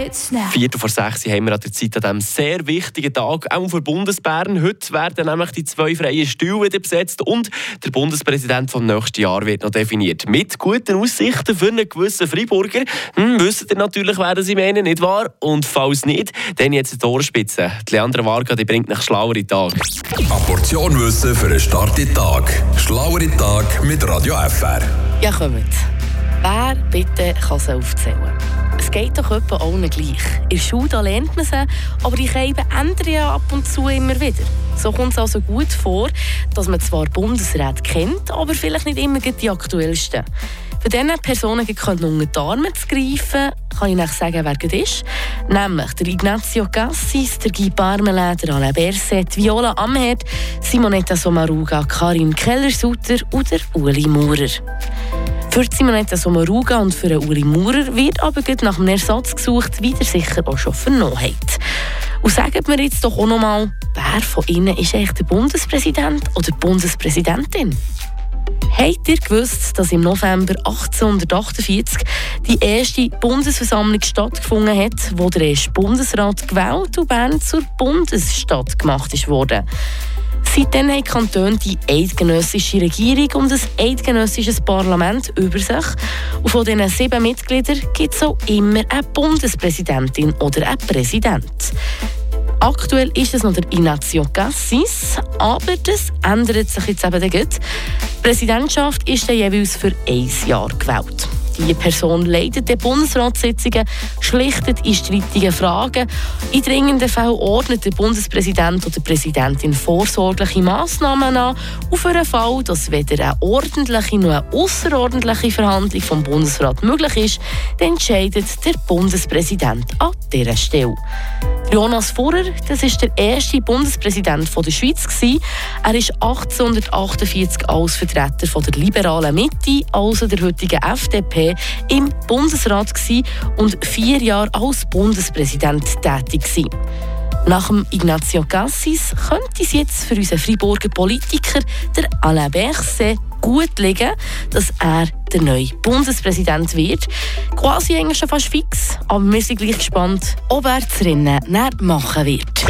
Viertel vor sechs haben wir an der Zeit an diesem sehr wichtigen Tag, auch für Bundesbären. Heute werden nämlich die zwei freien Stühle wieder besetzt und der Bundespräsident vom nächsten Jahr wird noch definiert. Mit guten Aussichten für einen gewissen Freiburger. Hm, wisst ihr natürlich, wer sie meinen, nicht wahr? Und falls nicht, dann jetzt die Ohrspitze. Die Leandra Varga die bringt nach schlauere Tag. Eine Portion Wissen für einen starken Tag. Schlauere Tag mit Radio FR. Ja, kommt. Wer bitte kann sie aufzählen? Es geht doch etwa allen gleich. In der Schule lernt man sie, aber die Scheiben ändern ja ab und zu immer wieder. So kommt es also gut vor, dass man zwar Bundesräte kennt, aber vielleicht nicht immer die aktuellsten. Für diese Personen unter die Arme zu greifen, kann ich euch sagen, wer das ist. Nämlich der Ignazio Cassis, der Guy Parmelin, Alain Berset, Viola Amherd, Simonetta Sommaruga, Karin Keller-Sutter oder Uli Maurer. Für Simonetta Sommaruga und für Uli Maurer wird aber nach einem Ersatz gesucht, wie ihr sicher auch schon vernommen habt. Und sagt mir jetzt doch auch noch mal, wer von Ihnen ist eigentlich der Bundespräsident oder Bundespräsidentin? Habt ihr gewusst, dass im November 1848 die erste Bundesversammlung stattgefunden hat, wo der erste Bundesrat gewählt und Bern zur Bundesstadt gemacht wurde? Seitdem haben Kantone die eidgenössische Regierung und ein eidgenössisches Parlament über sich. Und von diesen sieben Mitgliedern gibt es auch immer eine Bundespräsidentin oder einen Präsident. Aktuell ist es noch der Ignacio Cassis, aber das ändert sich jetzt eben gut. Die Präsidentschaft ist dann jeweils für ein Jahr gewählt. Die Person leitet die Bundesratssitzungen, schlichtet in strittigen Fragen. In dringenden Fällen ordnet der Bundespräsident oder die Präsidentin vorsorgliche Massnahmen an. Für den Fall, dass weder eine ordentliche noch eine außerordentliche Verhandlung vom Bundesrat möglich ist, entscheidet der Bundespräsident an dieser Stelle. Jonas Furrer, das ist der erste Bundespräsident der Schweiz Er ist 1848 als Vertreter der liberalen Mitte, also der heutigen FDP, im Bundesrat und vier Jahre als Bundespräsident tätig. Nach dem Ignacio Cassis könnte es jetzt für unseren Freiburger Politiker, der Alain Berset, gut liegen, dass er der neue Bundespräsident wird. Quasi eigentlich schon fast fix, aber wir sind gleich gespannt, ob er das Rennen machen wird.